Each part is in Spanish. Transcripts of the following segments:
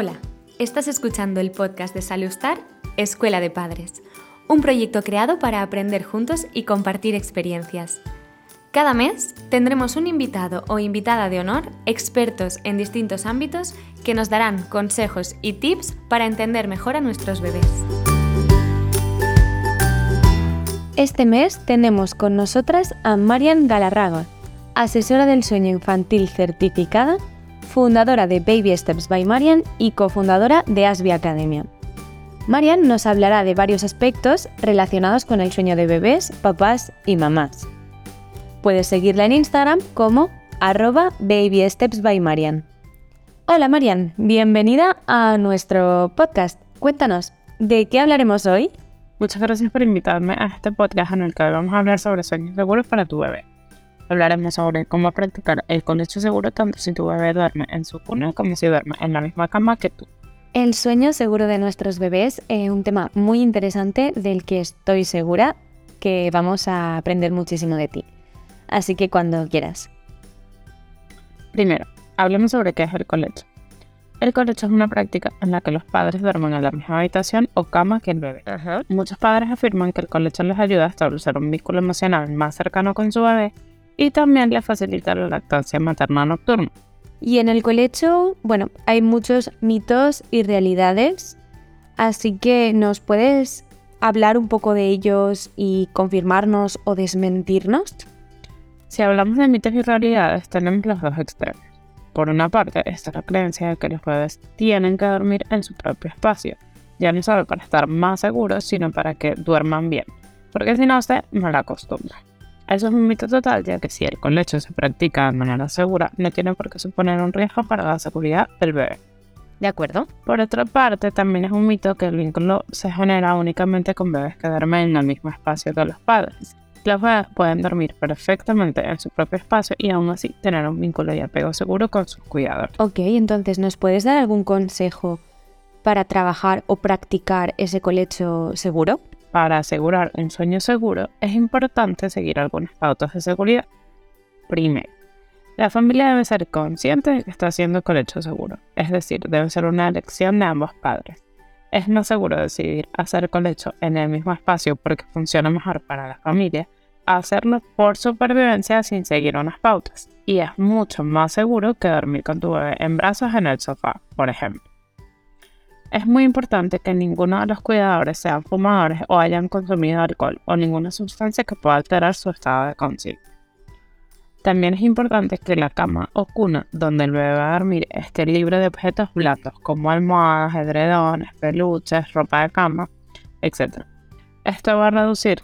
Hola, estás escuchando el podcast de Salustar, Escuela de Padres, un proyecto creado para aprender juntos y compartir experiencias. Cada mes tendremos un invitado o invitada de honor, expertos en distintos ámbitos, que nos darán consejos y tips para entender mejor a nuestros bebés. Este mes tenemos con nosotras a Marian Galarraga, asesora del sueño infantil certificada fundadora de Baby Steps by Marian y cofundadora de Asby Academia. Marian nos hablará de varios aspectos relacionados con el sueño de bebés, papás y mamás. Puedes seguirla en Instagram como arroba Baby Steps by Marian. Hola Marian, bienvenida a nuestro podcast. Cuéntanos, ¿de qué hablaremos hoy? Muchas gracias por invitarme a este podcast en el que vamos a hablar sobre sueños seguros para tu bebé. Hablaremos sobre cómo practicar el colecho seguro tanto si tu bebé duerme en su cuna como si duerme en la misma cama que tú. El sueño seguro de nuestros bebés es un tema muy interesante del que estoy segura que vamos a aprender muchísimo de ti. Así que cuando quieras. Primero, hablemos sobre qué es el colecho. El colecho es una práctica en la que los padres duermen en la misma habitación o cama que el bebé. Muchos padres afirman que el colecho les ayuda a establecer un vínculo emocional más cercano con su bebé y también le facilita la lactancia materna nocturna. Y en el colecho, bueno, hay muchos mitos y realidades, así que nos puedes hablar un poco de ellos y confirmarnos o desmentirnos. Si hablamos de mitos y realidades, tenemos los dos extremos. Por una parte, está la creencia de que los bebés tienen que dormir en su propio espacio, ya no solo para estar más seguros, sino para que duerman bien, porque si no se malacostumbran. Eso es un mito total, ya que si el colecho se practica de manera segura, no tiene por qué suponer un riesgo para la seguridad del bebé. ¿De acuerdo? Por otra parte, también es un mito que el vínculo se genera únicamente con bebés que duermen en el mismo espacio que los padres. Los bebés pueden dormir perfectamente en su propio espacio y aún así tener un vínculo y apego seguro con sus cuidadores. Ok, entonces, ¿nos puedes dar algún consejo para trabajar o practicar ese colecho seguro? Para asegurar un sueño seguro es importante seguir algunas pautas de seguridad. Primero, la familia debe ser consciente de que está haciendo colecho seguro, es decir, debe ser una elección de ambos padres. Es más seguro decidir hacer colecho en el mismo espacio porque funciona mejor para la familia, hacerlo por supervivencia sin seguir unas pautas. Y es mucho más seguro que dormir con tu bebé en brazos en el sofá, por ejemplo. Es muy importante que ninguno de los cuidadores sean fumadores o hayan consumido alcohol o ninguna sustancia que pueda alterar su estado de conciencia. También es importante que la cama o cuna donde el bebé va a dormir esté libre de objetos blandos como almohadas, edredones, peluches, ropa de cama, etc. Esto va a reducir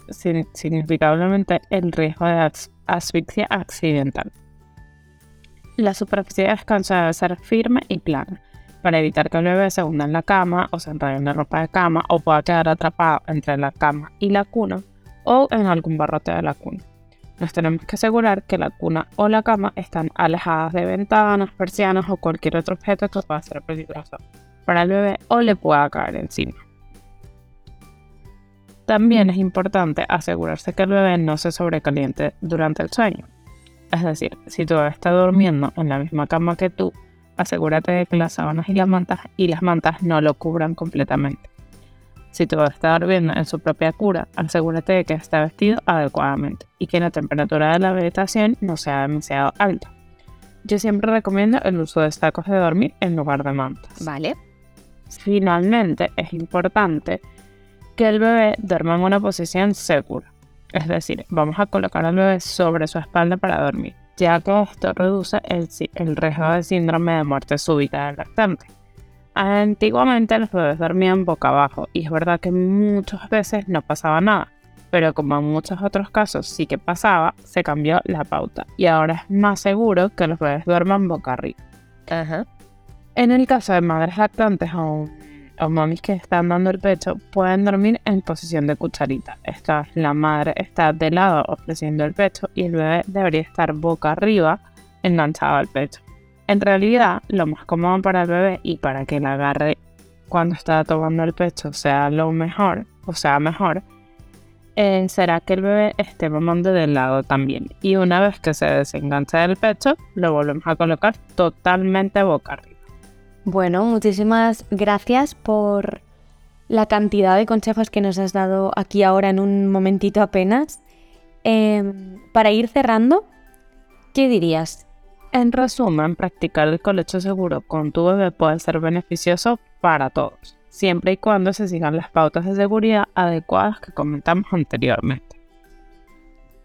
significativamente el riesgo de asfixia accidental. La superficie de descanso debe ser firme y plana para evitar que el bebé se hunda en la cama o se enrede en la ropa de cama o pueda quedar atrapado entre la cama y la cuna o en algún barrote de la cuna. Nos tenemos que asegurar que la cuna o la cama están alejadas de ventanas, persianas o cualquier otro objeto que pueda ser peligroso para el bebé o le pueda caer encima. También es importante asegurarse que el bebé no se sobrecaliente durante el sueño. Es decir, si tu bebé está durmiendo en la misma cama que tú, asegúrate de que las sábanas y las mantas, y las mantas no lo cubran completamente. Si tu bebé está durmiendo en su propia cura, asegúrate de que esté vestido adecuadamente y que la temperatura de la habitación no sea demasiado alta. Yo siempre recomiendo el uso de sacos de dormir en lugar de mantas. Vale. Finalmente, es importante que el bebé duerma en una posición segura. Es decir, vamos a colocar al bebé sobre su espalda para dormir ya que esto reduce el, riesgo de síndrome de muerte súbita del lactante. Antiguamente los bebés dormían boca abajo y es verdad que muchas veces no pasaba nada, pero como en muchos otros casos sí que pasaba, se cambió la pauta y ahora es más seguro que los bebés duerman boca arriba. En el caso de madres lactantes o o mamis que están dando el pecho pueden dormir en posición de cucharita. Esta, la madre está de lado ofreciendo el pecho y el bebé debería estar boca arriba enganchado al pecho. En realidad, lo más cómodo para el bebé y para que el agarre cuando está tomando el pecho sea lo mejor, o sea mejor, eh, será que el bebé esté mamando del lado también. Y una vez que se desengancha del pecho, lo volvemos a colocar totalmente boca arriba. Bueno, muchísimas gracias por la cantidad de consejos que nos has dado aquí ahora en un momentito apenas. Em, para ir cerrando, ¿qué dirías? En resumen, practicar el colecho seguro con tu bebé puede ser beneficioso para todos, siempre y cuando se sigan las pautas de seguridad adecuadas que comentamos anteriormente.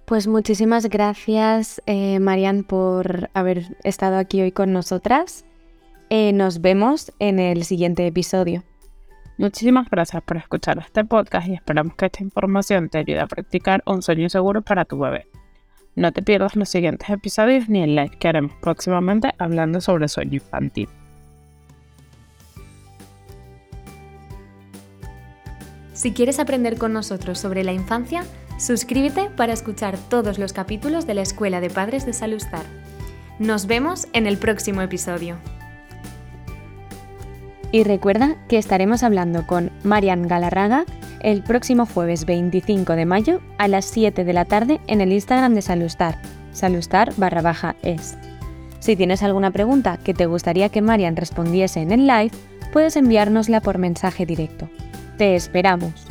Pues muchísimas gracias, eh, Marian, por haber estado aquí hoy con nosotras. Eh, nos vemos en el siguiente episodio. Muchísimas gracias por escuchar este podcast y esperamos que esta información te ayude a practicar un sueño seguro para tu bebé. No te pierdas los siguientes episodios ni el live que haremos próximamente hablando sobre sueño infantil. Si quieres aprender con nosotros sobre la infancia, suscríbete para escuchar todos los capítulos de la Escuela de Padres de Salustar. Nos vemos en el próximo episodio. Y recuerda que estaremos hablando con Marian Galarraga el próximo jueves 25 de mayo a las 7 de la tarde en el Instagram de Salustar, salustar barra baja es. Si tienes alguna pregunta que te gustaría que Marian respondiese en el live, puedes enviárnosla por mensaje directo. Te esperamos.